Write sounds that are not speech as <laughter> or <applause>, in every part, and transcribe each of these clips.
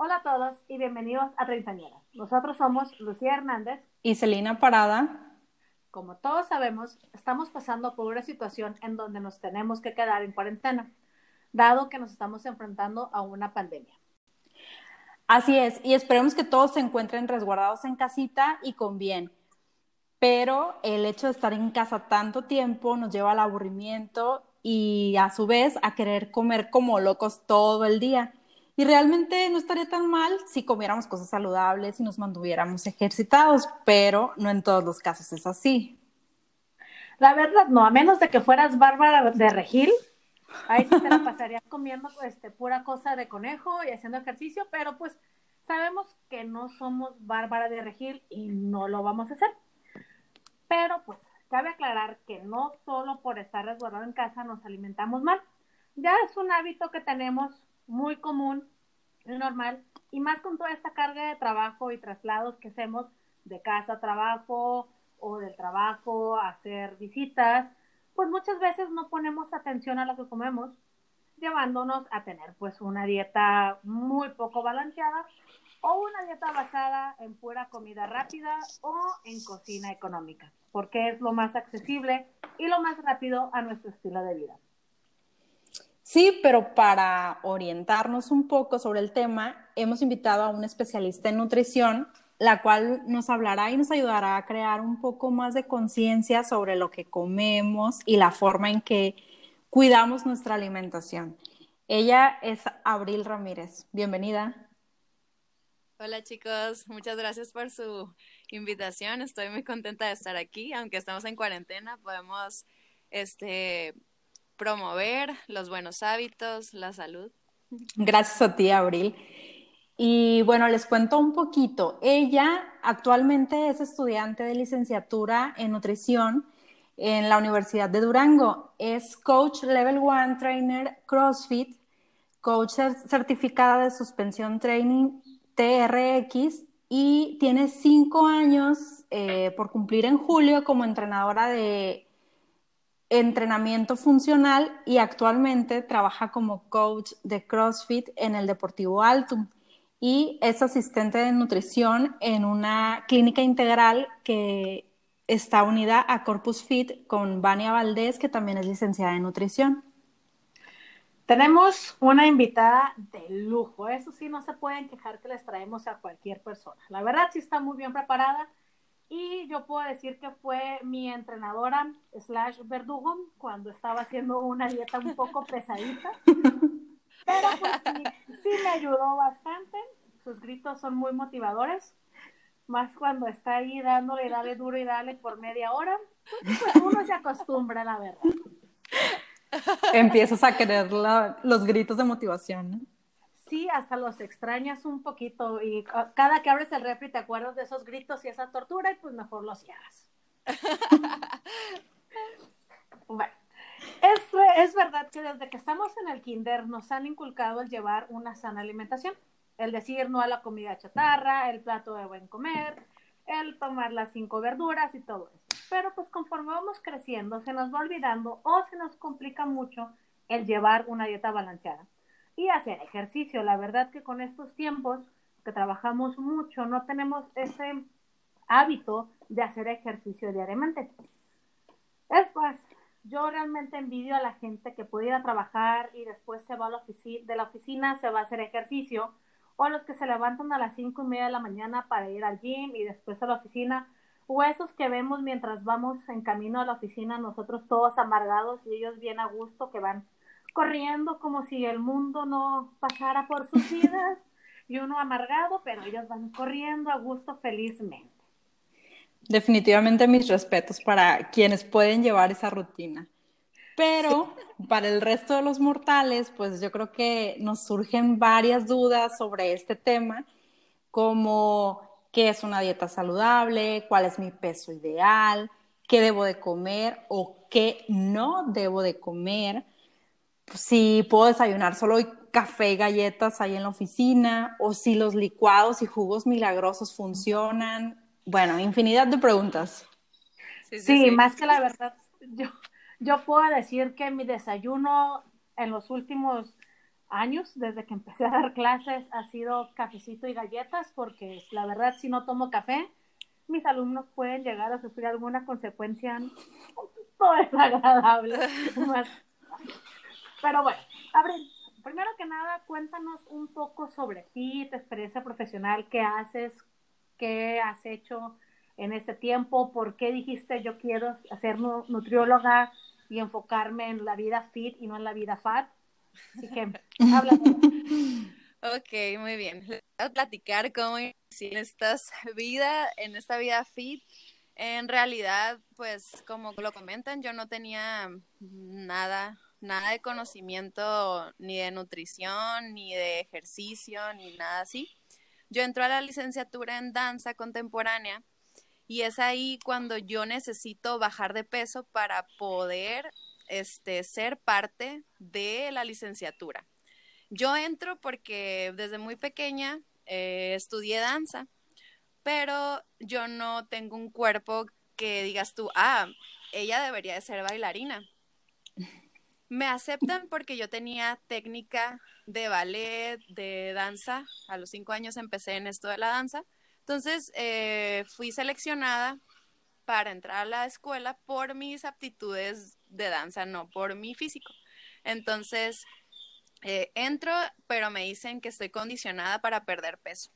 Hola a todos y bienvenidos a Treintañeras. Nosotros somos Lucía Hernández y Celina Parada. Como todos sabemos, estamos pasando por una situación en donde nos tenemos que quedar en cuarentena, dado que nos estamos enfrentando a una pandemia. Así es, y esperemos que todos se encuentren resguardados en casita y con bien. Pero el hecho de estar en casa tanto tiempo nos lleva al aburrimiento y a su vez a querer comer como locos todo el día. Y realmente no estaría tan mal si comiéramos cosas saludables y nos mantuviéramos ejercitados, pero no en todos los casos es así. La verdad, no, a menos de que fueras Bárbara de Regil, ahí sí te la <laughs> pasarías comiendo este, pura cosa de conejo y haciendo ejercicio, pero pues sabemos que no somos Bárbara de Regil y no lo vamos a hacer. Pero pues cabe aclarar que no solo por estar resguardado en casa nos alimentamos mal. Ya es un hábito que tenemos muy común normal, y más con toda esta carga de trabajo y traslados que hacemos de casa a trabajo o del trabajo a hacer visitas, pues muchas veces no ponemos atención a lo que comemos, llevándonos a tener pues una dieta muy poco balanceada o una dieta basada en pura comida rápida o en cocina económica, porque es lo más accesible y lo más rápido a nuestro estilo de vida. Sí, pero para orientarnos un poco sobre el tema, hemos invitado a un especialista en nutrición, la cual nos hablará y nos ayudará a crear un poco más de conciencia sobre lo que comemos y la forma en que cuidamos nuestra alimentación. Ella es Abril Ramírez. Bienvenida. Hola chicos, muchas gracias por su invitación. Estoy muy contenta de estar aquí, aunque estamos en cuarentena, podemos este promover los buenos hábitos, la salud. Gracias a ti, Abril. Y bueno, les cuento un poquito. Ella actualmente es estudiante de licenciatura en nutrición en la Universidad de Durango. Es coach level one trainer CrossFit, coach certificada de suspensión training TRX y tiene cinco años eh, por cumplir en julio como entrenadora de entrenamiento funcional y actualmente trabaja como coach de CrossFit en el Deportivo Altum y es asistente de nutrición en una clínica integral que está unida a Corpus Fit con Vania Valdés, que también es licenciada en nutrición. Tenemos una invitada de lujo, eso sí, no se pueden quejar que les traemos a cualquier persona. La verdad sí está muy bien preparada y yo puedo decir que fue mi entrenadora slash verdugo cuando estaba haciendo una dieta un poco pesadita. Pero pues sí, me ayudó bastante. Sus gritos son muy motivadores. Más cuando está ahí dándole, dale duro y dale por media hora. Pues uno se acostumbra, la verdad. Empiezas a querer los gritos de motivación, ¿no? Sí, hasta los extrañas un poquito y cada que abres el refri te acuerdas de esos gritos y esa tortura y pues mejor los cierras. <laughs> bueno, es, es verdad que desde que estamos en el kinder nos han inculcado el llevar una sana alimentación, el decir no a la comida chatarra, el plato de buen comer, el tomar las cinco verduras y todo eso. Pero pues conforme vamos creciendo se nos va olvidando o se nos complica mucho el llevar una dieta balanceada y hacer ejercicio. La verdad que con estos tiempos que trabajamos mucho, no tenemos ese hábito de hacer ejercicio diariamente. Es más, yo realmente envidio a la gente que puede ir a trabajar y después se va a la oficina, de la oficina se va a hacer ejercicio, o a los que se levantan a las cinco y media de la mañana para ir al gym y después a la oficina, o esos que vemos mientras vamos en camino a la oficina, nosotros todos amargados y ellos bien a gusto que van corriendo como si el mundo no pasara por sus <laughs> vidas y uno amargado, pero ellos van corriendo a gusto felizmente. Definitivamente mis respetos para quienes pueden llevar esa rutina. Pero para el resto de los mortales, pues yo creo que nos surgen varias dudas sobre este tema, como qué es una dieta saludable, cuál es mi peso ideal, qué debo de comer o qué no debo de comer si puedo desayunar solo café y galletas ahí en la oficina, o si los licuados y jugos milagrosos funcionan. Bueno, infinidad de preguntas. Sí, más que la verdad, yo, yo puedo decir que mi desayuno en los últimos años, desde que empecé a dar clases, ha sido cafecito y galletas, porque la verdad, si no tomo café, mis alumnos pueden llegar a sufrir alguna consecuencia un poquito desagradable. <laughs> Pero bueno, Abril, primero que nada, cuéntanos un poco sobre ti, tu experiencia profesional, qué haces, qué has hecho en este tiempo, por qué dijiste yo quiero ser nutrióloga y enfocarme en la vida fit y no en la vida fat. Así que, <laughs> habla. ok, muy bien. Les voy a platicar cómo en esta vida, en esta vida fit. En realidad, pues como lo comentan, yo no tenía nada nada de conocimiento ni de nutrición, ni de ejercicio, ni nada así. Yo entro a la licenciatura en danza contemporánea y es ahí cuando yo necesito bajar de peso para poder este, ser parte de la licenciatura. Yo entro porque desde muy pequeña eh, estudié danza, pero yo no tengo un cuerpo que digas tú, ah, ella debería de ser bailarina me aceptan porque yo tenía técnica de ballet, de danza. A los cinco años empecé en esto de la danza. Entonces eh, fui seleccionada para entrar a la escuela por mis aptitudes de danza, no por mi físico. Entonces eh, entro, pero me dicen que estoy condicionada para perder peso.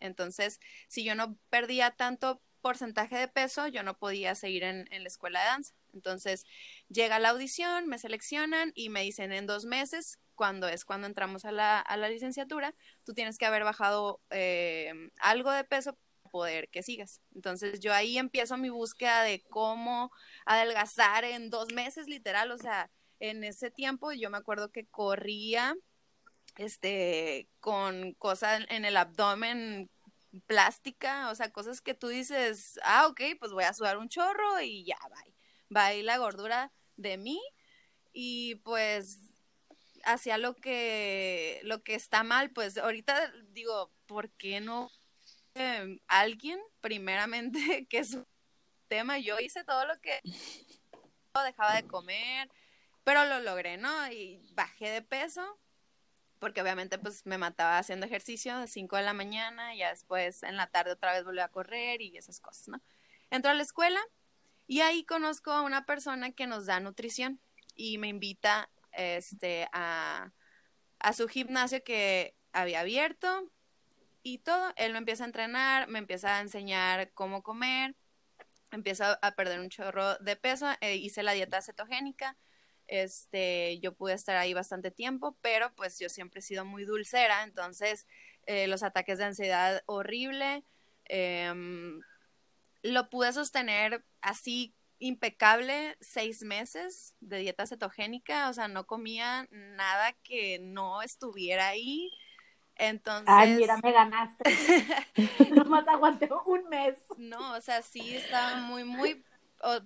Entonces, si yo no perdía tanto porcentaje de peso, yo no podía seguir en, la escuela de danza. Entonces, llega la audición, me seleccionan y me dicen en dos meses, cuando es cuando entramos a la, a la licenciatura, tú tienes que haber bajado eh, algo de peso para poder que sigas. Entonces, yo ahí empiezo mi búsqueda de cómo adelgazar en dos meses, literal, o sea, en ese tiempo yo me acuerdo que corría este con cosas en el abdomen plástica, o sea, cosas que tú dices, ah, ok, pues voy a sudar un chorro y ya, bye. Va ahí la gordura de mí y pues hacia lo que, lo que está mal, pues ahorita digo, ¿por qué no em, alguien, primeramente, <laughs> que es un tema, yo hice todo lo que dejaba de comer, pero lo logré, ¿no? Y bajé de peso porque obviamente pues me mataba haciendo ejercicio de 5 de la mañana y ya después en la tarde otra vez volví a correr y esas cosas, ¿no? Entro a la escuela y ahí conozco a una persona que nos da nutrición y me invita este, a, a su gimnasio que había abierto y todo. Él me empieza a entrenar, me empieza a enseñar cómo comer, empieza a perder un chorro de peso, e hice la dieta cetogénica este, yo pude estar ahí bastante tiempo, pero pues yo siempre he sido muy dulcera, entonces eh, los ataques de ansiedad horrible, em, lo pude sostener así impecable seis meses de dieta cetogénica, o sea, no comía nada que no estuviera ahí. Entonces. Ay, mira, me ganaste. <laughs> Nomás aguanté un mes. No, o sea, sí estaba muy, muy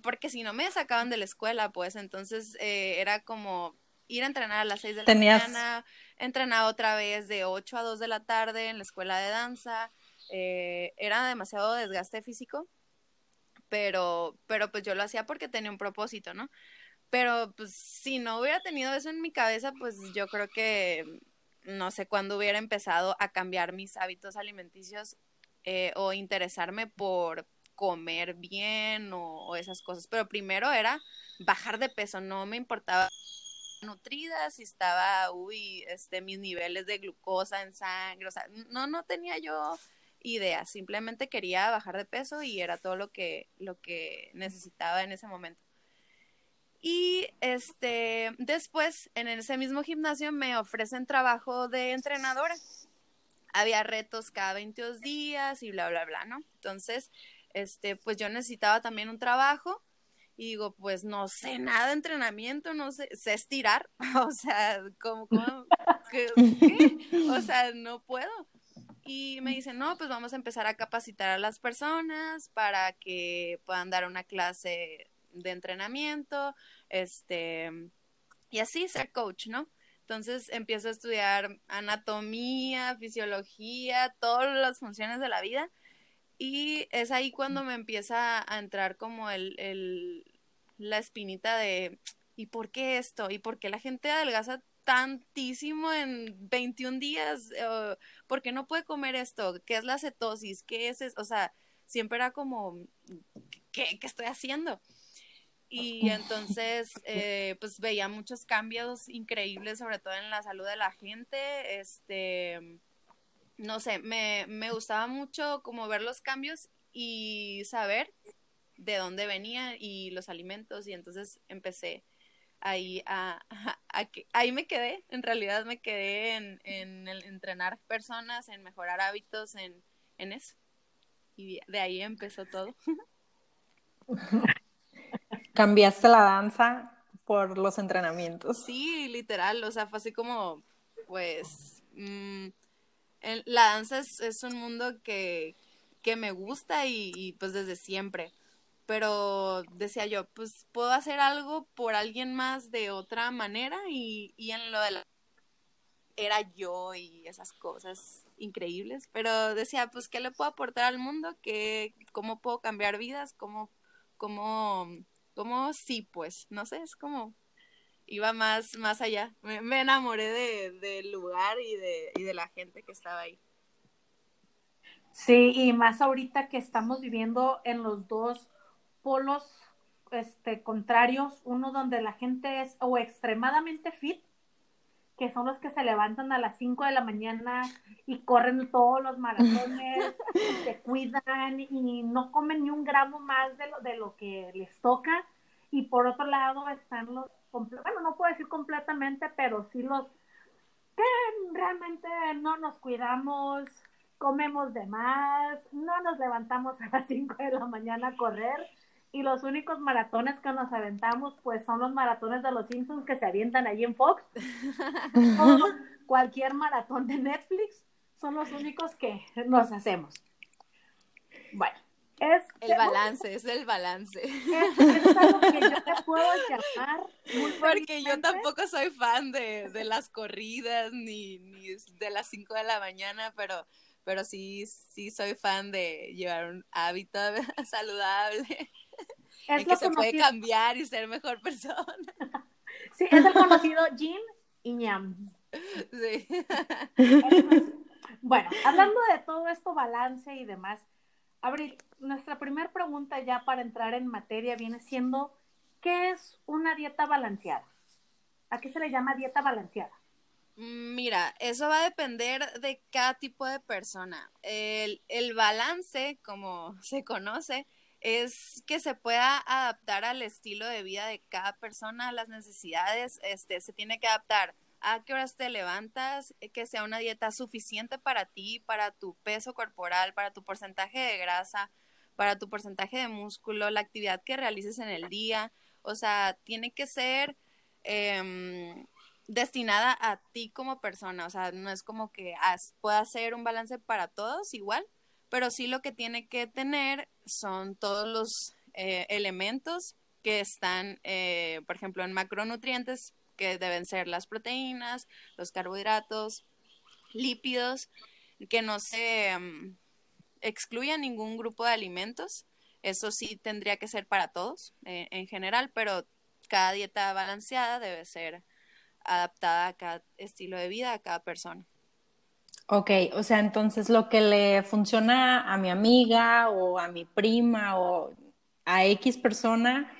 porque si no me sacaban de la escuela, pues entonces eh, era como ir a entrenar a las 6 de la mañana, entrenar otra vez de 8 a 2 de la tarde en la escuela de danza, eh, era demasiado desgaste físico, pero, pero pues yo lo hacía porque tenía un propósito, ¿no? Pero pues si no hubiera tenido eso en mi cabeza, pues yo creo que no sé cuándo hubiera empezado a cambiar mis hábitos alimenticios eh, o interesarme por, comer bien o, esas cosas, pero primero era bajar de peso, no me importaba nutrida, si estaba, uy, este, mis niveles de glucosa en sangre, o sea, no, no tenía yo idea, simplemente quería bajar de peso y era todo lo que, lo que necesitaba en ese momento. Y este, después, en ese mismo gimnasio me ofrecen trabajo de entrenadora. Había retos cada 22 días y bla, bla, bla, ¿no? Entonces, este, pues yo necesitaba también un trabajo y digo, pues no sé nada de entrenamiento, no sé, sé estirar, <laughs> o sea, ¿cómo, cómo qué? O sea, no puedo. Y me dicen, no, pues vamos a empezar a capacitar a las personas para que puedan dar una clase de entrenamiento, este, y así ser coach, ¿no? Entonces empiezo a estudiar anatomía, fisiología, todas las funciones de la vida y es ahí cuando me empieza a entrar como el, la espinita de, ¿y por qué esto? ¿Y por qué la gente adelgaza tantísimo en 21 días, uh, ¿por qué no puede comer esto? ¿Qué es la cetosis? ¿Qué es eso? O sea, siempre era como, ¿qué, qué estoy haciendo? Y entonces, eh, pues veía muchos cambios increíbles, sobre todo en la salud de la gente. Este, no sé, me, me gustaba mucho como ver los cambios y saber de dónde venían y los alimentos. Y entonces empecé ahí a, ahí me quedé, en realidad me quedé en, en el entrenar personas, en mejorar hábitos, en, en eso. Y de ahí empezó todo. <laughs> Cambiaste la danza por los entrenamientos. Sí, literal, o sea, fue así como, pues, mmm, la danza es, es, un mundo que, que me gusta y, y, pues desde siempre, pero decía yo, pues puedo hacer algo por alguien más de otra manera y, y en lo de la... era yo y esas cosas increíbles, pero decía, pues, ¿qué le puedo aportar al mundo? ¿Qué, ¿Cómo puedo cambiar vidas? ¿Cómo, cómo como sí, pues, no sé, es como iba más, más allá. Me, me enamoré de, del lugar y de, y de la gente que estaba ahí. Sí, y más ahorita que estamos viviendo en los dos polos este, contrarios, uno donde la gente es o extremadamente fit, que son los que se levantan a las 5 de la mañana y corren todos los maratones, y se <laughs> cuidan y no comen ni un gramo más de lo, de lo que les toca. Y por otro lado están los, bueno, no puedo decir completamente, pero sí los que realmente no nos cuidamos, comemos de más, no nos levantamos a las 5 de la mañana a correr y los únicos maratones que nos aventamos pues son los maratones de los Simpsons que se avientan allí en Fox <laughs> o cualquier maratón de Netflix son los únicos que nos hacemos. Bueno, es el balance, es el balance. Es, es, algo que yo te puedo llamar. Porque yo tampoco soy fan de, de las corridas ni, ni de las 5 de la mañana, pero pero sí, sí soy fan de llevar un hábito <laughs> saludable es en que se puede cambiar y ser mejor <laughs> persona. Sí, es el conocido Jim y Ñam. Sí. <laughs> Bueno, hablando de todo esto, balance y demás, Abril, nuestra primera pregunta ya para entrar en materia viene siendo, ¿qué es una dieta balanceada? ¿A qué se le llama dieta balanceada? Mira, eso va a depender de cada tipo de persona. El, el, balance, como se conoce, es que se pueda adaptar al estilo de vida de cada persona, a las necesidades, este, se tiene que adaptar a qué horas te levantas, que sea una dieta suficiente para ti, para tu peso corporal, para tu porcentaje de grasa, para tu porcentaje de músculo, la actividad que realices en el día. O sea, tiene que ser eh, destinada a ti como persona, o sea, no es como que pueda ser un balance para todos igual, pero sí lo que tiene que tener son todos los eh, elementos que están, eh, por ejemplo, en macronutrientes, que deben ser las proteínas, los carbohidratos, lípidos, que no se um, excluya ningún grupo de alimentos. Eso sí tendría que ser para todos eh, en general, pero cada dieta balanceada debe ser adaptada a cada estilo de vida, a cada persona. Ok, o sea, entonces lo que le funciona a mi amiga o a mi prima o a X persona,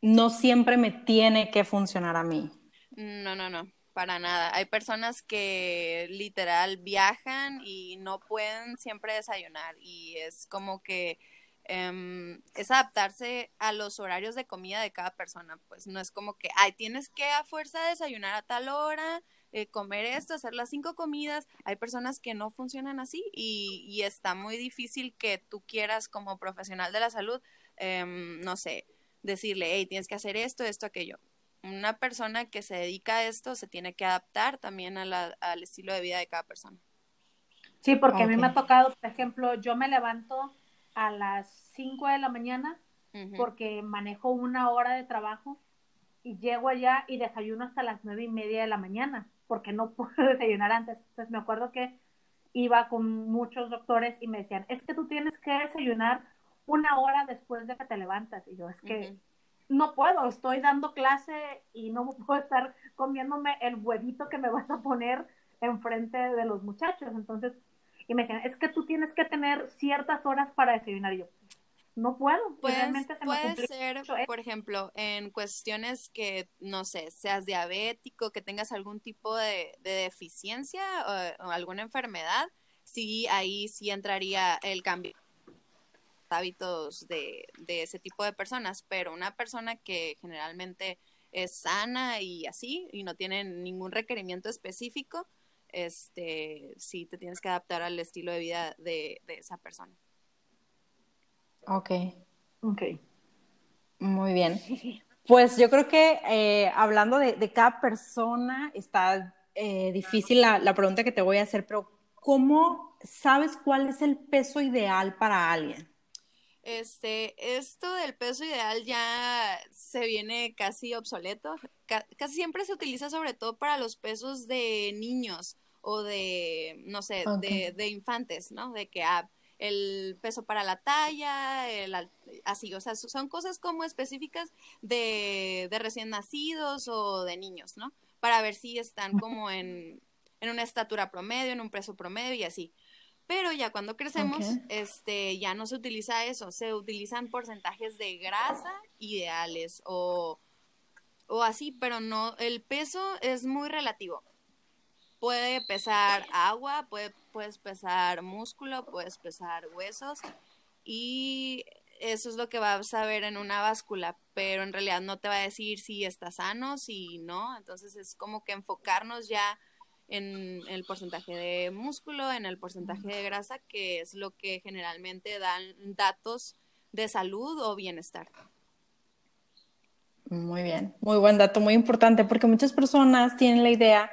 no siempre me tiene que funcionar a mí. No, no, no, para nada. Hay personas que literal viajan y no pueden siempre desayunar y es como que Um, es adaptarse a los horarios de comida de cada persona, pues no es como que, ay, tienes que a fuerza desayunar a tal hora, eh, comer esto, hacer las cinco comidas, hay personas que no funcionan así y, y está muy difícil que tú quieras como profesional de la salud, um, no sé, decirle, hey, tienes que hacer esto, esto, aquello. Una persona que se dedica a esto se tiene que adaptar también a la, al estilo de vida de cada persona. Sí, porque okay. a mí me ha tocado, por ejemplo, yo me levanto a las 5 de la mañana uh -huh. porque manejo una hora de trabajo y llego allá y desayuno hasta las nueve y media de la mañana porque no <laughs> puedo desayunar antes. Entonces me acuerdo que iba con muchos doctores y me decían, es que tú tienes que desayunar una hora después de que te levantas. Y yo, es que uh -huh. no puedo, estoy dando clase y no <laughs> puedo estar comiéndome el huevito que me vas a poner enfrente de los muchachos. Entonces, y me decían, es que tú tienes que tener ciertas horas para desayunar. Y yo, no puedo. Pues, puede ser, por ejemplo, en cuestiones que, no sé, seas diabético, que tengas algún tipo de, deficiencia o, alguna enfermedad, sí, ahí sí entraría el cambio hábitos de, de ese tipo de personas, pero una persona que generalmente es sana y así, y no tiene ningún requerimiento específico, este, sí te tienes que adaptar al estilo de vida de, de esa persona. Ok. Ok. Muy bien. <laughs> Pues yo creo que eh, hablando de, cada persona, está eh, difícil la, la, pregunta que te voy a hacer, pero ¿cómo sabes cuál es el peso ideal para alguien? Este, esto del peso ideal ya se viene casi obsoleto. casi siempre se utiliza sobre todo para los pesos de niños o de, no sé, de, de, infantes, ¿no? De que ah, el peso para la talla, el, así, o sea, son cosas como específicas de, de, recién nacidos o de niños, ¿no? Para ver si están como en, en una estatura promedio, en un peso promedio y así. Pero ya cuando crecemos, este, ya no se utiliza eso, se utilizan porcentajes de grasa ideales o, o así, pero no, el peso es muy relativo puede pesar agua, puede, puedes pesar músculo, puedes pesar huesos y eso es lo que vas a ver en una báscula, pero en realidad no te va a decir si está sano, si no, entonces es como que enfocarnos ya en el porcentaje de músculo, en el porcentaje de grasa, que es lo que generalmente dan datos de salud o bienestar. Muy bien, muy buen dato, muy importante, porque muchas personas tienen la idea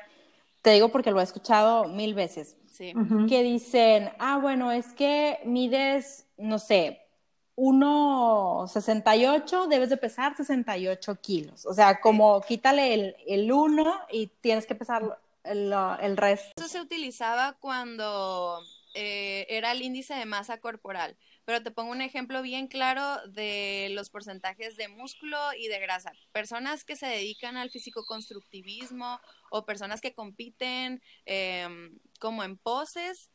te digo porque lo he escuchado mil veces, que dicen, ah, bueno, es que mides, no sé, 1,68, debes de pesar 68 kilos. O sea, como quítale el, el 1 y tienes que pesar el, el resto. Eso se utilizaba cuando eh, era el índice de masa corporal. Pero te pongo un ejemplo bien claro de los porcentajes de músculo y de grasa. Personas que se dedican al físico-constructivismo o personas que compiten em, como en poses,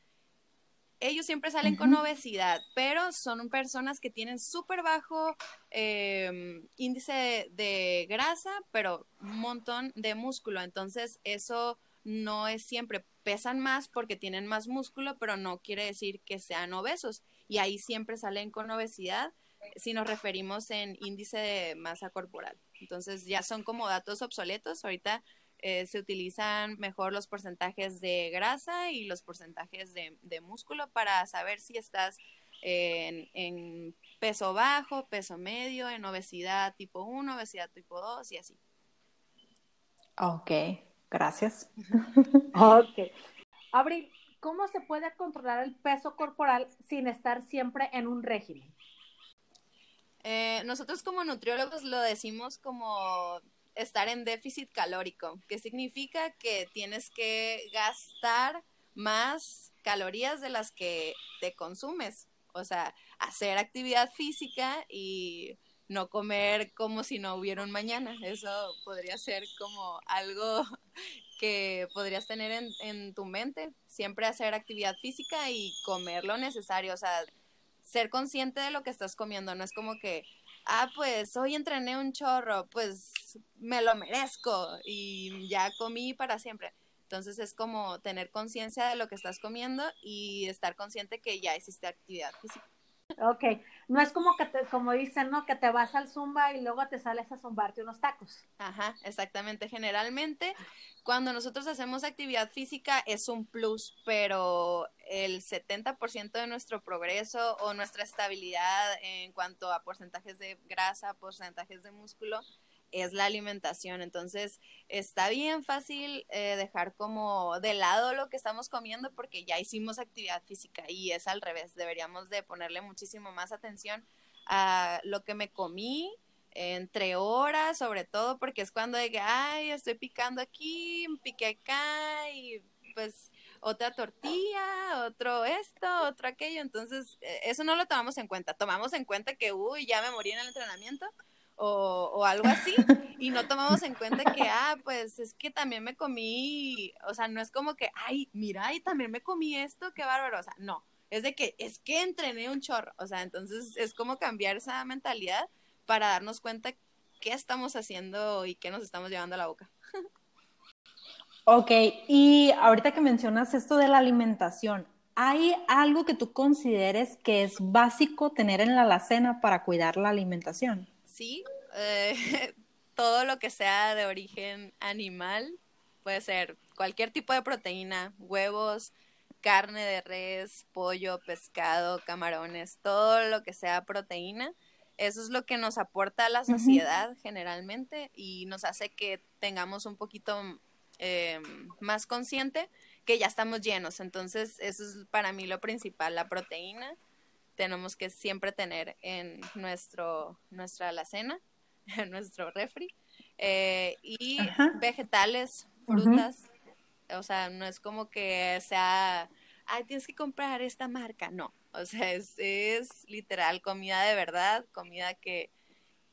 ellos siempre salen con obesidad, pero son personas que tienen súper bajo em, índice de grasa, pero un montón de músculo. Entonces, eso no es siempre. Pesan más porque tienen más músculo, pero no quiere decir que sean obesos y ahí siempre salen con obesidad si nos referimos en índice de masa corporal. Entonces ya son como datos obsoletos. Ahorita eh, se utilizan mejor los porcentajes de grasa y los porcentajes de, músculo para saber si estás en, en, peso bajo, peso medio, en obesidad tipo 1, obesidad tipo 2 y así. Ok, gracias. <laughs> ok. Abril, ¿cómo se puede controlar el peso corporal sin estar siempre en un régimen? Eh, nosotros como nutriólogos lo decimos como estar en déficit calórico, que significa que tienes que gastar más calorías de las que te consumes. O sea, hacer actividad física y no comer como si no hubiera un mañana. Eso podría ser como algo <laughs> que podrías tener en, en tu mente, siempre hacer actividad física y comer lo necesario, o sea, ser consciente de lo que estás comiendo, no es como que, ah, pues hoy entrené un chorro, pues me lo merezco y ya comí para siempre. Entonces es como tener conciencia de lo que estás comiendo y estar consciente que ya hiciste actividad física. Ok, no es como que te, como dicen, ¿no? Que te vas al zumba y luego te sales a zumbarte unos tacos. Ajá, exactamente. Generalmente, cuando nosotros hacemos actividad física es un plus, pero el 70% de nuestro progreso o nuestra estabilidad en cuanto a porcentajes de grasa, porcentajes de músculo, es la alimentación. Entonces, está bien fácil eh, dejar como de lado lo que estamos comiendo porque ya hicimos actividad física y es al revés. Deberíamos de ponerle muchísimo más atención a lo que me comí entre horas, sobre todo porque es cuando de que, ay, estoy picando aquí, piqué acá y pues otra tortilla, otro esto, otro aquello. Entonces, eh, eso no lo tomamos en cuenta. Tomamos en cuenta que, uy, ya me morí en el entrenamiento o, o, algo así, <laughs> y no tomamos en cuenta que, ah, pues es que también me comí, o sea, no es como que, ay, mira, y también me comí esto, qué bárbaro, o sea, no, es de que es que entrené un chorro, o sea, entonces es como cambiar esa mentalidad para darnos cuenta qué estamos haciendo y qué nos estamos llevando a la boca. Ok, y ahorita que mencionas esto de la alimentación, ¿hay algo que tú consideres que es básico tener en la alacena para cuidar la alimentación? Sí, eh, <laughs> todo lo que sea de origen animal, puede ser cualquier tipo de proteína, huevos, carne de res, pollo, pescado, camarones, todo lo que sea proteína. Eso es lo que nos aporta la sociedad generalmente y nos hace que tengamos un poquito eh, más consciente que ya estamos llenos. Entonces, eso es para mí lo principal, la proteína. Tenemos que siempre tener en nuestro, nuestra alacena, <laughs> en nuestro refri. Eh, y vegetales, frutas. O sea, no es como que sea, ay, tienes que comprar esta marca. No, o sea, es, es literal comida de verdad, comida que,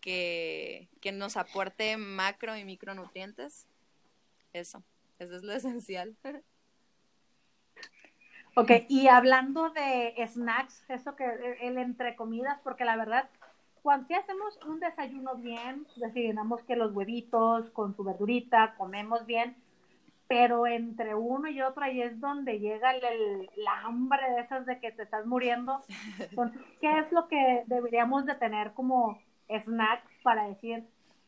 que, que nos aporte macro y micronutrientes eso, eso es lo esencial. <laughs> Ok, y hablando de snacks, eso que el entre comidas, porque la verdad, cuando si hacemos un desayuno bien, decidimos que los huevitos con su verdurita, comemos bien, pero entre uno y otro ahí es donde llega el, la hambre de esas de que te estás muriendo. ¿qué es lo que deberíamos de tener como snack para decir,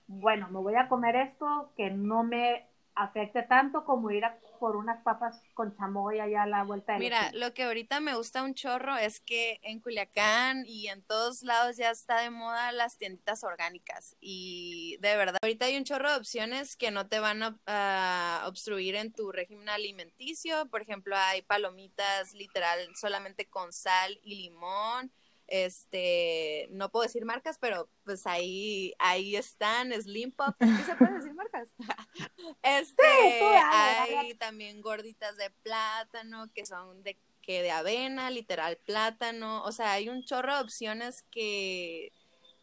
bueno, me voy a comer esto que no me afecte tanto como ir a por unas papas con chamoy allá a la vuelta de Mira, lo que ahorita me gusta un chorro es que en Culiacán y en todos lados ya está de moda las tienditas orgánicas y de verdad, ahorita hay un chorro de opciones que no te van a obstruir en tu régimen alimenticio, por ejemplo, hay palomitas literal solamente con sal y limón, este, no puedo decir marcas, pero pues ahí, ahí están, Slim Pop, ¿qué se puede decir marcas? <laughs> este, hay también gorditas de plátano que son de que de avena, literal plátano, o sea, hay un chorro de opciones que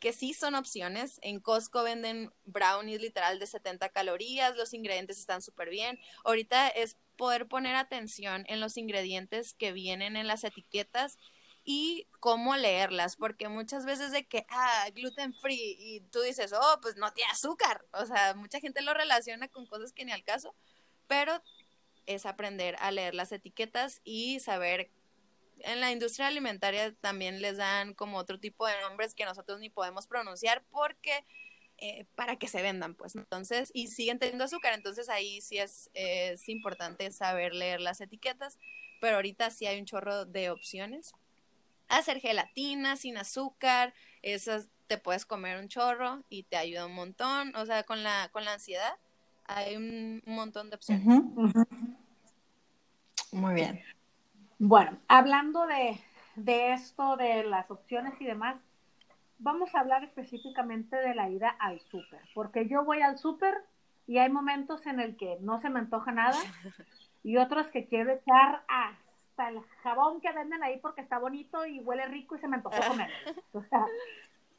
que sí son opciones. En Costco venden brownies literal de 70 calorías, los ingredientes están súper bien. Ahorita es poder poner atención en los ingredientes que vienen en las etiquetas y cómo leerlas, porque muchas veces de que, ah, gluten free, y tú dices, oh, pues no tiene azúcar, o sea, mucha gente lo relaciona con cosas que ni al caso, pero es aprender a leer las etiquetas y saber, en la industria alimentaria también les dan como otro tipo de nombres que nosotros ni podemos pronunciar porque... Eh, para que se vendan, pues. Entonces, y siguen teniendo azúcar, entonces ahí sí es, es importante saber leer las etiquetas, pero ahorita sí hay un chorro de opciones hacer gelatina sin azúcar, esas te puedes comer un chorro y te ayuda un montón, o sea, con la, con la ansiedad hay un, montón de opciones. Muy bien. Bueno, hablando de, de esto, de las opciones y demás, vamos a hablar específicamente de la ida al súper, porque yo voy al súper y hay momentos en el que no se me antoja nada <laughs> y otros que quiero echar a el jabón que venden ahí porque está bonito y huele rico y se me antojó comer. <laughs> O sea,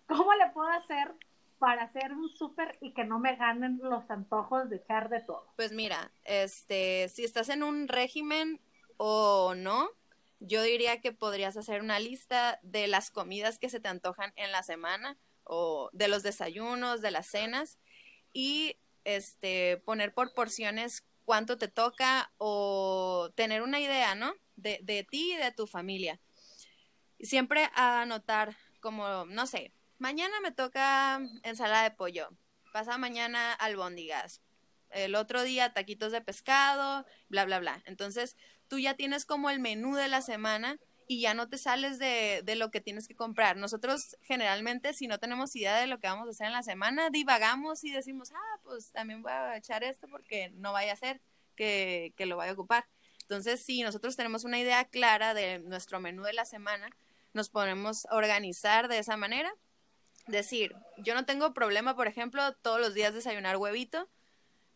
¿cómo le puedo hacer para hacer un súper y que no me ganen los antojos de echar de todo? Pues mira, este, si estás en un régimen o no, yo diría que podrías hacer una lista de las comidas que se te antojan en la semana o de los desayunos, de las cenas y este poner por porciones cuánto te toca o tener una idea, ¿no? de, de ti y de tu familia. Siempre anotar como, no sé, mañana me toca ensalada de pollo, pasa mañana albóndigas, el otro día taquitos de pescado, bla, bla, bla. Entonces, tú ya tienes como el menú de la semana y ya no te sales de, de, lo que tienes que comprar. Nosotros generalmente, si no tenemos idea de lo que vamos a hacer en la semana, divagamos y decimos, ah, pues también voy a echar esto porque no vaya a ser que, que lo vaya a ocupar. Entonces, si nosotros tenemos una idea clara de nuestro menú de la semana, nos podemos organizar de esa manera. Decir, yo no tengo problema, por ejemplo, todos los días desayunar huevito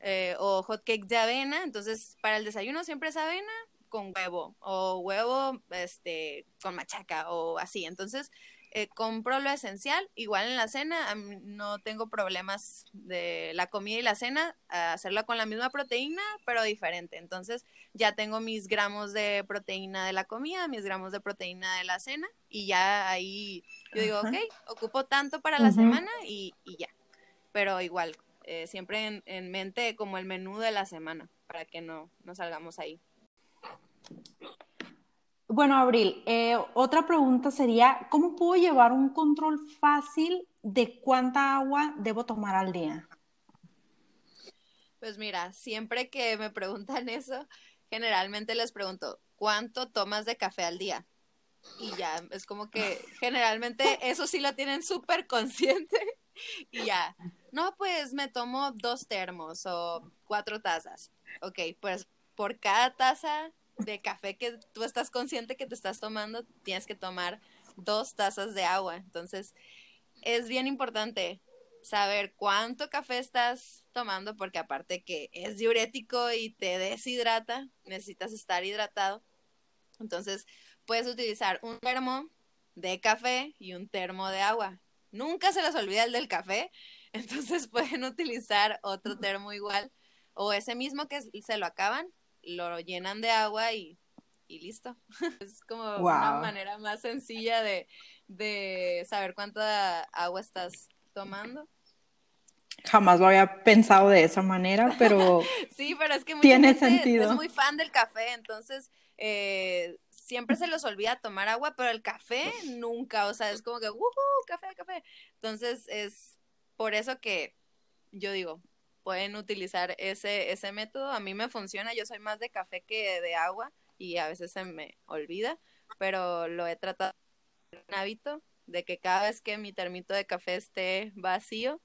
eh, o hot cake de avena. Entonces, para el desayuno siempre es avena con huevo o huevo este, con machaca o así. Entonces, eh, compro lo esencial, igual en la cena, no tengo problemas de la comida y la cena, hacerla con la misma proteína, pero diferente. Entonces ya tengo mis gramos de proteína de la comida, mis gramos de proteína de la cena, y ya ahí yo digo, ok, ocupo tanto para la semana y, ya. Pero igual, eh, siempre en, en, mente como el menú de la semana, para que no, no salgamos ahí. Bueno, Abril, eh, otra pregunta sería, ¿cómo puedo llevar un control fácil de cuánta agua debo tomar al día? Pues mira, siempre que me preguntan eso, generalmente les pregunto, ¿cuánto tomas de café al día? Y ya, es como que generalmente eso sí lo tienen súper consciente. <laughs> Y ya, no, pues me tomo dos termos o cuatro tazas. Ok, pues por cada taza de café que tú estás consciente que te estás tomando, tienes que tomar dos tazas de agua. Entonces, es bien importante saber cuánto café estás tomando, porque aparte que es diurético y te deshidrata, necesitas estar hidratado. Entonces, puedes utilizar un termo de café y un termo de agua. Nunca se les olvida el del café, <laughs> entonces pueden utilizar otro termo igual o ese mismo que se lo acaban lo llenan de agua y, listo. <laughs> es como una manera más sencilla de, saber cuánta agua estás tomando. Jamás lo había pensado de esa manera, pero <laughs> sí, pero es que tiene sentido. es muy fan del café, entonces eh, siempre se los olvida tomar agua, pero el café nunca, o sea, es como que, ¡uh, café, café! Entonces es por eso que yo digo, pueden utilizar ese, ese método. A mí me funciona, yo soy más de café que de agua y a veces se me olvida, pero lo he tratado de un hábito de que cada vez que mi termito de café esté vacío,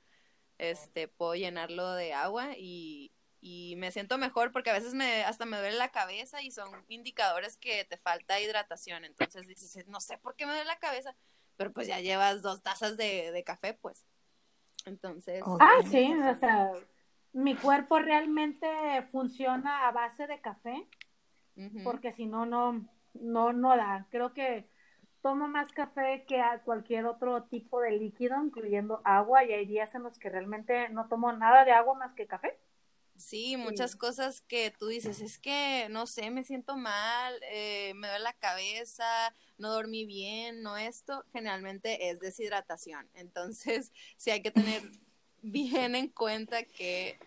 este, puedo llenarlo de agua y, y me siento mejor porque a veces me hasta me duele la cabeza y son indicadores que te falta hidratación. Entonces dices, no sé por qué me duele la cabeza, pero pues ya llevas dos tazas de, de café, pues. Entonces. Ah, sí, o sea, mi cuerpo realmente funciona a base de café, porque si no, no, no, no da. Creo que tomo más café que a cualquier otro tipo de líquido, incluyendo agua, y hay días en los que realmente no tomo nada de agua más que café. Sí, muchas cosas que tú dices, es que, no sé, me siento mal, eh, me duele la cabeza, no dormí bien, no esto, generalmente es deshidratación. Entonces, <laughs> sí hay que tener bien en cuenta que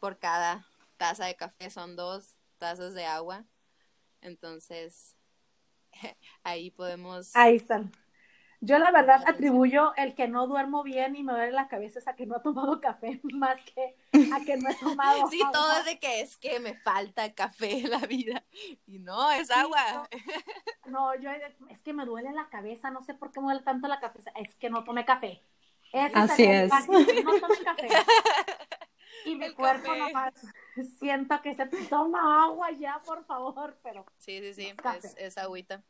por cada taza de café son dos tazas de agua. Entonces, <laughs> ahí podemos... Ahí están. Yo la verdad atribuyo el que no duermo bien y me duele la cabeza a que no he tomado café <laughs> más que a que no he tomado <laughs> Sí, todo es de que es que me falta café en la vida y no, es agua. No, yo es que me duele la cabeza, no sé por qué me duele tanto la cabeza, es que no tomé café. Así es. No café. <laughs> Y mi cuerpo nomás siento que se toma agua ya, por favor, pero. Sí, sí, sí, es, es, agüita.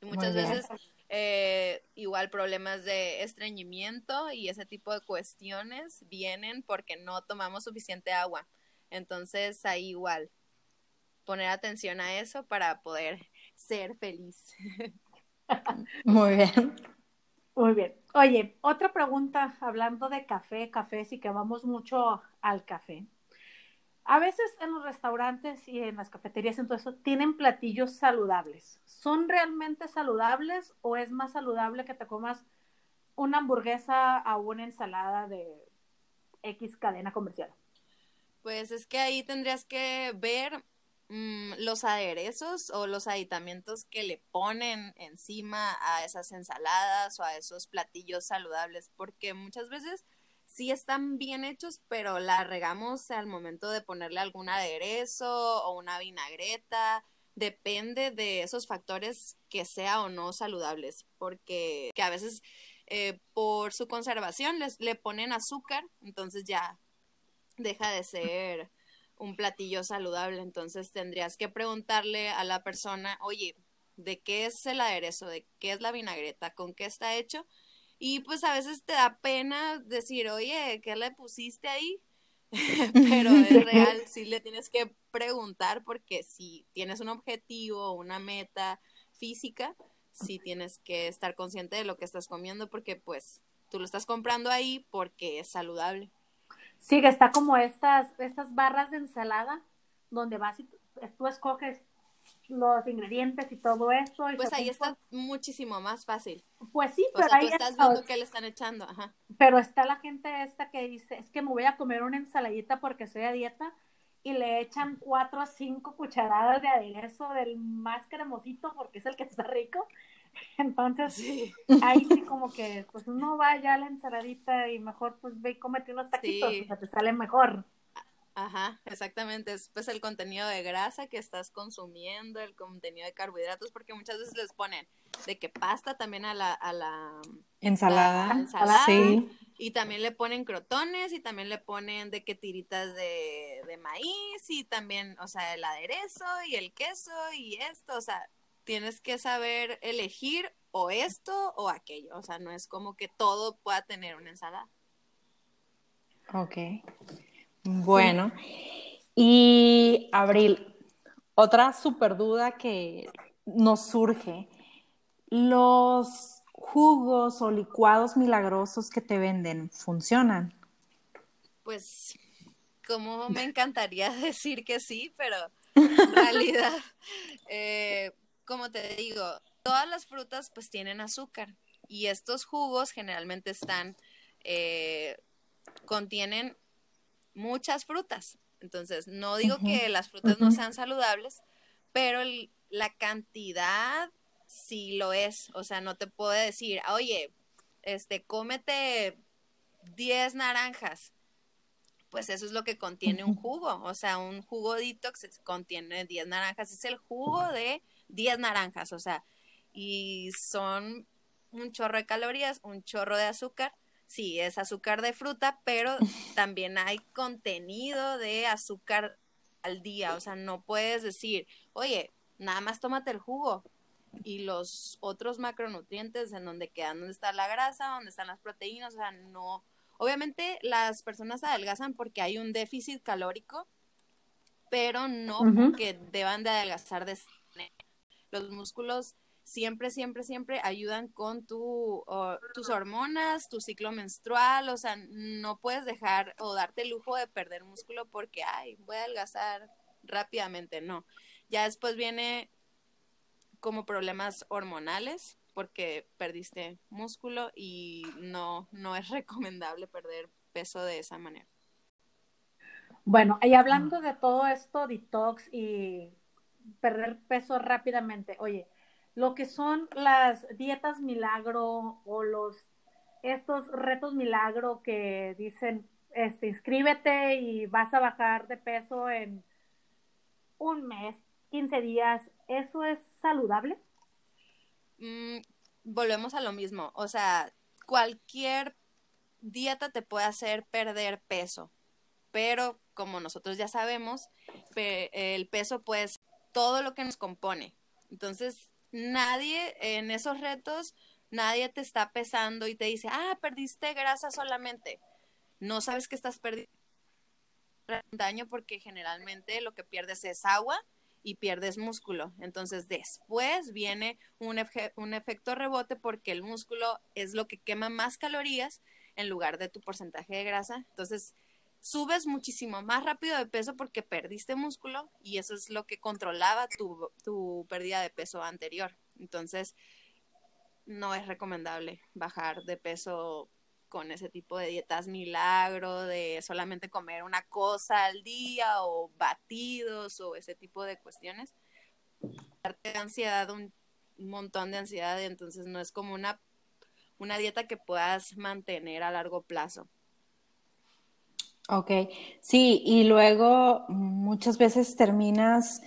Y muchas veces, eh, igual problemas de estreñimiento y ese tipo de cuestiones vienen porque no tomamos suficiente agua. Entonces, ahí igual, poner atención a eso para poder ser feliz. Muy bien. Muy bien. Oye, otra pregunta, hablando de café, café, sí que vamos mucho al café. A veces en los restaurantes y en las cafeterías en todo eso tienen platillos saludables. ¿Son realmente saludables o es más saludable que te comas una hamburguesa o una ensalada de X cadena comercial? Pues es que ahí tendrías que ver Mm, los aderezos o los aditamentos que le ponen encima a esas ensaladas o a esos platillos saludables, porque muchas veces sí están bien hechos, pero la regamos al momento de ponerle algún aderezo o una vinagreta. Depende de esos factores que sea o no saludables, porque que a veces eh, por su conservación les, le ponen azúcar, entonces ya deja de <laughs> ser un platillo saludable. Entonces tendrías que preguntarle a la persona, oye, ¿de qué es el aderezo? ¿De qué es la vinagreta? ¿Con qué está hecho? Y pues a veces te da pena decir, oye, ¿qué le pusiste ahí? <laughs> Pero es <laughs> real, sí le tienes que preguntar porque si tienes un objetivo, una meta física, sí tienes que estar consciente de lo que estás comiendo porque pues tú lo estás comprando ahí porque es saludable. Sí, que está como estas, estas barras de ensalada donde vas y tú escoges los ingredientes y todo eso. pues ahí está muchísimo más fácil. Pues sí, pero ahí tú estás viendo qué le están echando, ajá. Pero está la gente esta que dice, es que me voy a comer una ensaladita porque soy a dieta y le echan cuatro a cinco cucharadas de aderezo del más cremosito porque es el que está rico. <laughs> Entonces, ahí sí como <laughs> que, pues no vaya a la ensaladita y mejor pues ve y cómete unos taquitos, o sea, te sale mejor. Ajá, exactamente. Es pues el contenido de grasa que estás consumiendo, el contenido de carbohidratos, porque muchas veces les ponen de que pasta también a la, a la ensalada. sí. Y también le ponen crotones y también le ponen de que tiritas de, de maíz y también, o sea, el aderezo y el queso y esto, o sea, tienes que saber elegir o esto o aquello, o sea, no es como que todo pueda tener una ensalada. Ok. Bueno, y Abril, otra super duda que nos surge, los jugos o licuados milagrosos que te venden, ¿funcionan? Pues, como me <laughs> encantaría <laughs> decir que sí, pero <laughs> en realidad, eh, como te digo, todas las frutas pues tienen azúcar y estos jugos generalmente están, eh, contienen muchas frutas. Entonces, no digo que las frutas no sean saludables, pero la cantidad sí lo es. O sea, no te puedo decir, oye, este, cómete 10 naranjas. Pues eso es lo que contiene un jugo. O sea, un jugo detox contiene 10 naranjas. Es el jugo de 10 naranjas. O sea, y son un chorro de calorías, un chorro de azúcar. Sí, es azúcar de fruta, pero <laughs> también hay contenido de azúcar al día, o sea, no puedes decir, oye, nada más tómate el jugo y los otros macronutrientes en donde quedan, donde está la grasa, donde están las proteínas, o sea, no, obviamente las personas adelgazan porque hay un déficit calórico, pero no porque deban de adelgazar de los músculos siempre, siempre, siempre ayudan con tu, tus hormonas, tu ciclo menstrual, o sea, no puedes dejar o darte el lujo de perder músculo porque, ay, voy a adelgazar rápidamente, no. Ya después viene como problemas hormonales porque perdiste músculo y no, no es <laughs> recomendable perder peso de esa manera. Bueno, y hablando de todo esto, detox y perder peso rápidamente, oye, lo que son las dietas milagro o los estos retos milagro que dicen este inscríbete y vas a bajar de peso en un mes, 15 días, ¿eso es saludable? Mm, volvemos a lo mismo, o sea, cualquier dieta te puede hacer perder peso, pero como nosotros ya sabemos, el peso puede todo lo que nos compone. Entonces, nadie en esos retos, nadie te está pesando y te dice, ah, perdiste grasa solamente. No sabes que estás perdiendo daño porque generalmente lo que pierdes es agua y pierdes músculo. Entonces después viene un, un efecto rebote porque el músculo es lo que quema más calorías en lugar de tu porcentaje de grasa. Entonces subes muchísimo más rápido de peso porque perdiste músculo y eso es lo que controlaba tu, tu pérdida de peso anterior. Entonces, no es recomendable bajar de peso con ese tipo de dietas milagro, de solamente comer una cosa al día o batidos o ese tipo de cuestiones. Darte ansiedad, un montón de ansiedad, entonces no es como una, una dieta que puedas mantener a largo plazo. Ok, sí, y luego muchas veces terminas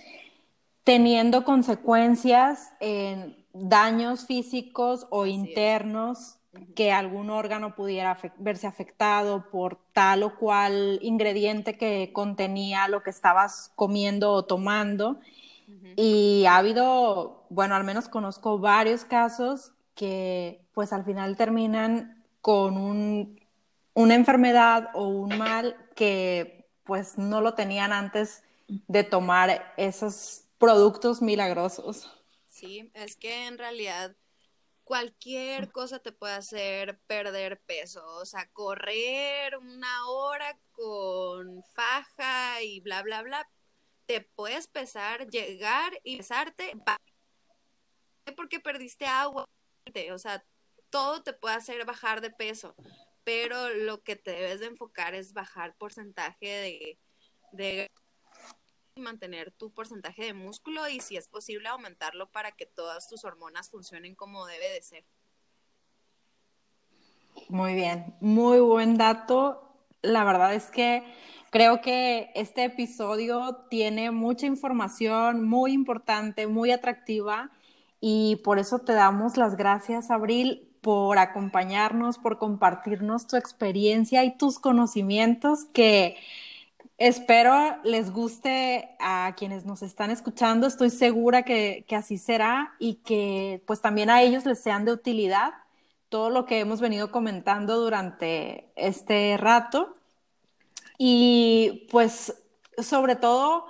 teniendo consecuencias en daños físicos o internos que algún órgano pudiera verse afectado por tal o cual ingrediente que contenía lo que estabas comiendo o tomando. Y ha habido, bueno, al menos conozco varios casos que pues al final terminan con un una enfermedad o un mal que pues no lo tenían antes de tomar esos productos milagrosos. Sí, es que en realidad cualquier cosa te puede hacer perder peso, o sea, correr una hora con faja y bla, bla, bla, te puedes pesar, llegar y pesarte, porque perdiste agua, o sea, todo te puede hacer bajar de peso, pero lo que te debes de enfocar es bajar porcentaje de, de mantener tu porcentaje de músculo y si es posible aumentarlo para que todas tus hormonas funcionen como debe de ser. Muy bien, muy buen dato. La verdad es que creo que este episodio tiene mucha información muy importante, muy atractiva y por eso te damos las gracias, Abril, por acompañarnos, por compartirnos tu experiencia y tus conocimientos que Espero les guste a quienes nos están escuchando. Estoy segura que, así será y que pues también a ellos les sean de utilidad todo lo que hemos venido comentando durante este rato. Y pues sobre todo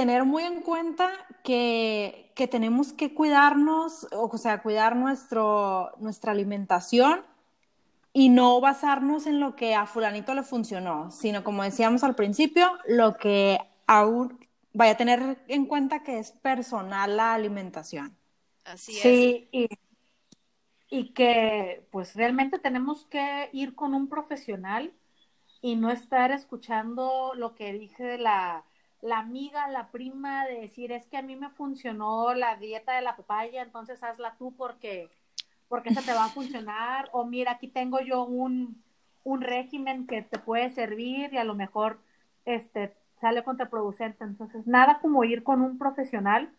tener muy en cuenta que, que tenemos que cuidarnos, o sea, cuidar nuestro, nuestra alimentación y no basarnos en lo que a fulanito le funcionó, sino como decíamos al principio, lo que aún vaya a tener en cuenta que es personal la alimentación. Así es. Sí, y, y que pues realmente tenemos que ir con un profesional y no estar escuchando lo que dice la, la amiga, la prima, de decir es que a mí me funcionó la dieta de la papaya, entonces hazla tú porque porque eso te va a <laughs> funcionar, o mira, aquí tengo yo un, un régimen que te puede servir y a lo mejor este, sale contraproducente. Entonces, nada como ir con un profesional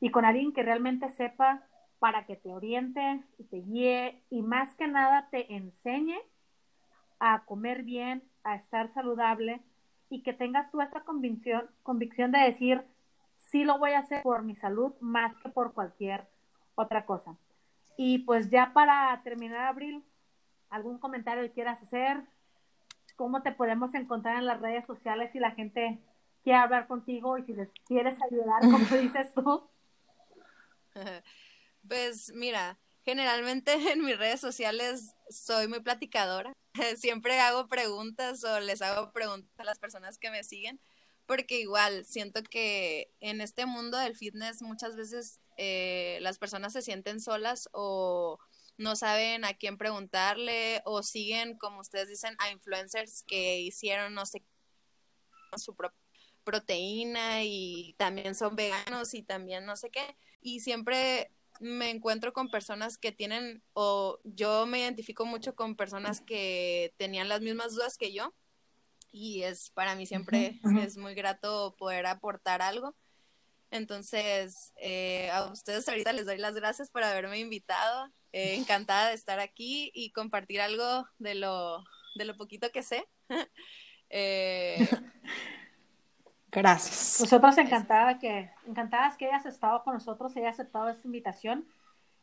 y con alguien que realmente sepa para que te oriente y te guíe y más que nada te enseñe a comer bien, a estar saludable y que tengas tú esa convicción, convicción de decir, sí lo voy a hacer por mi salud más que por cualquier otra cosa. Y pues ya para terminar, Abril, ¿algún comentario que quieras hacer? ¿Cómo te podemos encontrar en las redes sociales si la gente quiere hablar contigo y si les quieres ayudar, como <laughs> dices tú? Pues mira, generalmente <laughs> en mis redes sociales soy muy platicadora. <laughs> Siempre hago preguntas o les hago preguntas a las personas que me siguen porque igual siento que en este mundo del fitness muchas veces eh, las personas se sienten solas o no saben a quién preguntarle o siguen, como ustedes dicen, a influencers que hicieron no sé su propia proteína y también son veganos y también no sé qué. Y siempre me encuentro con personas que tienen, o yo me identifico mucho con personas que tenían las mismas dudas que yo y es para mí siempre es muy grato poder aportar algo. Entonces, eh, a ustedes ahorita les doy las gracias por haberme invitado. Eh, encantada de estar aquí y compartir algo de lo, de lo poquito que sé. <laughs> Eh, <laughs> gracias. Nosotros encantada que, encantadas que hayas estado con nosotros y hayas aceptado esta invitación.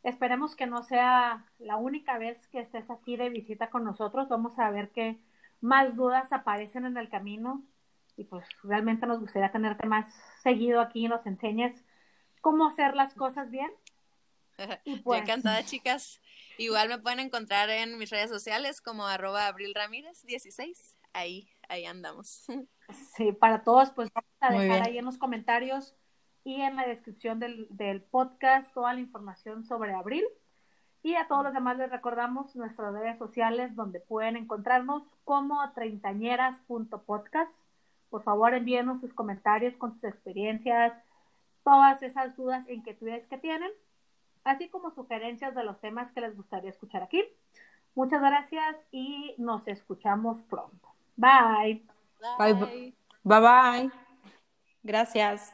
Esperemos que no sea la única vez que estés aquí de visita con nosotros. Vamos a ver qué, más dudas aparecen en el camino y pues realmente nos gustaría tenerte más seguido aquí y nos enseñes cómo hacer las cosas bien. <laughs> Y pues... encantada, chicas. Igual me pueden encontrar en mis redes sociales como arroba Abril Ramírez 16. Ahí, ahí andamos. <laughs> Sí, para todos, pues vamos a dejar ahí en los comentarios y en la descripción del, del podcast toda la información sobre Abril. Y a todos los demás les recordamos nuestras redes sociales donde pueden encontrarnos como treintañeras.podcast. Por favor, envíenos sus comentarios con sus experiencias, todas esas dudas e inquietudes que tienen, así como sugerencias de los temas que les gustaría escuchar aquí. Muchas gracias y nos escuchamos pronto. Bye. Bye. Bye bye. Gracias.